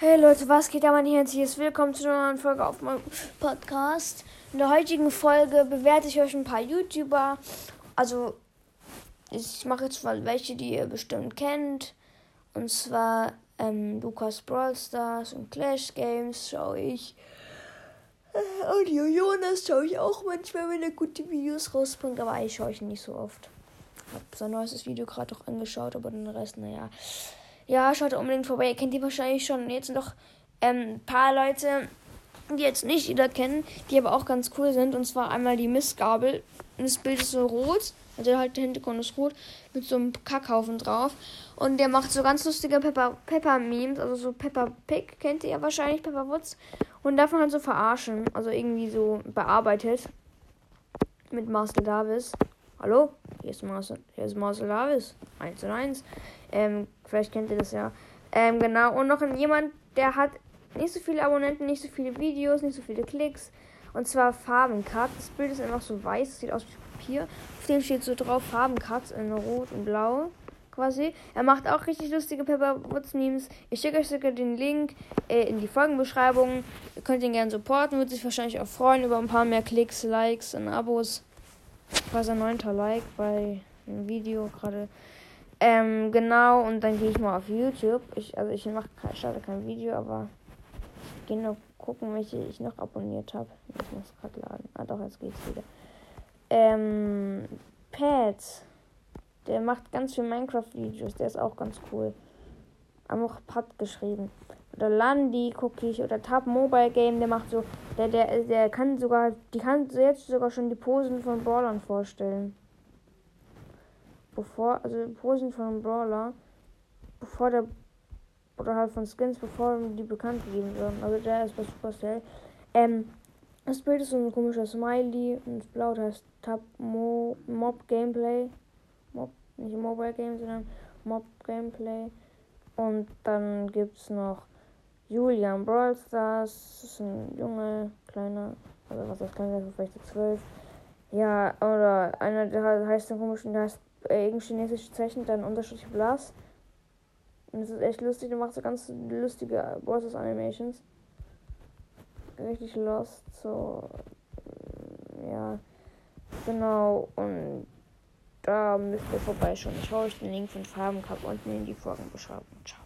Hey Leute, was geht aber nicht herzliches Willkommen zu einer neuen Folge auf meinem Podcast. In der heutigen Folge bewerte ich euch ein paar YouTuber. Also, ich mache jetzt mal welche, die ihr bestimmt kennt. Und zwar ähm, Lukas Brawl Stars und Clash Games schaue ich. Äh, und Jonas schaue ich auch manchmal, wenn er gute Videos rausbringt. Aber ich schaue ich nicht so oft. Hab sein neuestes Video gerade auch angeschaut, aber den Rest, naja. Ja, schaut unbedingt vorbei. Ihr kennt die wahrscheinlich schon. Jetzt noch ähm, ein paar Leute, die jetzt nicht jeder kennen, die aber auch ganz cool sind. Und zwar einmal die Mistgabel. Das Bild ist so rot. Also halt der Hintergrund ist rot. Mit so einem Kackhaufen drauf. Und der macht so ganz lustige Pepper, Pepper Memes. Also so Pepper Pig kennt ihr ja wahrscheinlich, Pepper Woods. Und davon halt so verarschen. Also irgendwie so bearbeitet. Mit Marcel Davis. Hallo? Hier ist Marcel, hier ist Davis. 1 und 1. Ähm, vielleicht kennt ihr das ja. Ähm, genau. Und noch jemand, der hat nicht so viele Abonnenten, nicht so viele Videos, nicht so viele Klicks. Und zwar Farbencut. Das Bild ist einfach so weiß, sieht aus wie Papier. Auf dem steht so drauf Farbencut in Rot und Blau quasi. Er macht auch richtig lustige Pepperwoods Memes. Ich schicke euch sogar den Link äh, in die Folgenbeschreibung. Ihr könnt ihn gerne supporten, würde sich wahrscheinlich auch freuen über ein paar mehr Klicks, Likes und Abos. Quasi neunter Like bei einem Video gerade. Ähm, genau, und dann gehe ich mal auf YouTube. Ich, also ich mache starte kein Video, aber ich gehe noch gucken, welche ich noch abonniert habe. Ich muss gerade laden. Ah doch, jetzt geht's wieder. Ähm, Pat. Der macht ganz viel Minecraft-Videos, der ist auch ganz cool. Pat geschrieben. Oder Landy gucke ich. Oder Tab Mobile Game, der macht so. Der, der, der kann sogar. Die kann jetzt sogar schon die Posen von Brawlern vorstellen. Bevor. Also Posen von Brawler. Bevor der. Oder halt von Skins, bevor die bekannt gegeben werden. Also der ist bei Supercell. Ähm. Das Bild ist so ein komischer Smiley und das Blau heißt Tab Mo, Mob Gameplay. Mob, nicht Mobile Game, sondern Mob Gameplay. Und dann gibt es noch Julian Brawl Stars. Das ist ein junge, kleiner, also was das kleiner vielleicht zwölf. Ja, oder einer, der heißt den komischen, der heißt äh, irgendein chinesisches Zeichen, dann Unterstrich Blass. Und das ist echt lustig, der macht so ganz lustige Brawl Stars Animations. Richtig lost, so. Ja, genau, und da müsst ihr vorbeischauen. Ich schaue euch den Link von Farbencup unten in die Folgenbeschreibung. Ciao.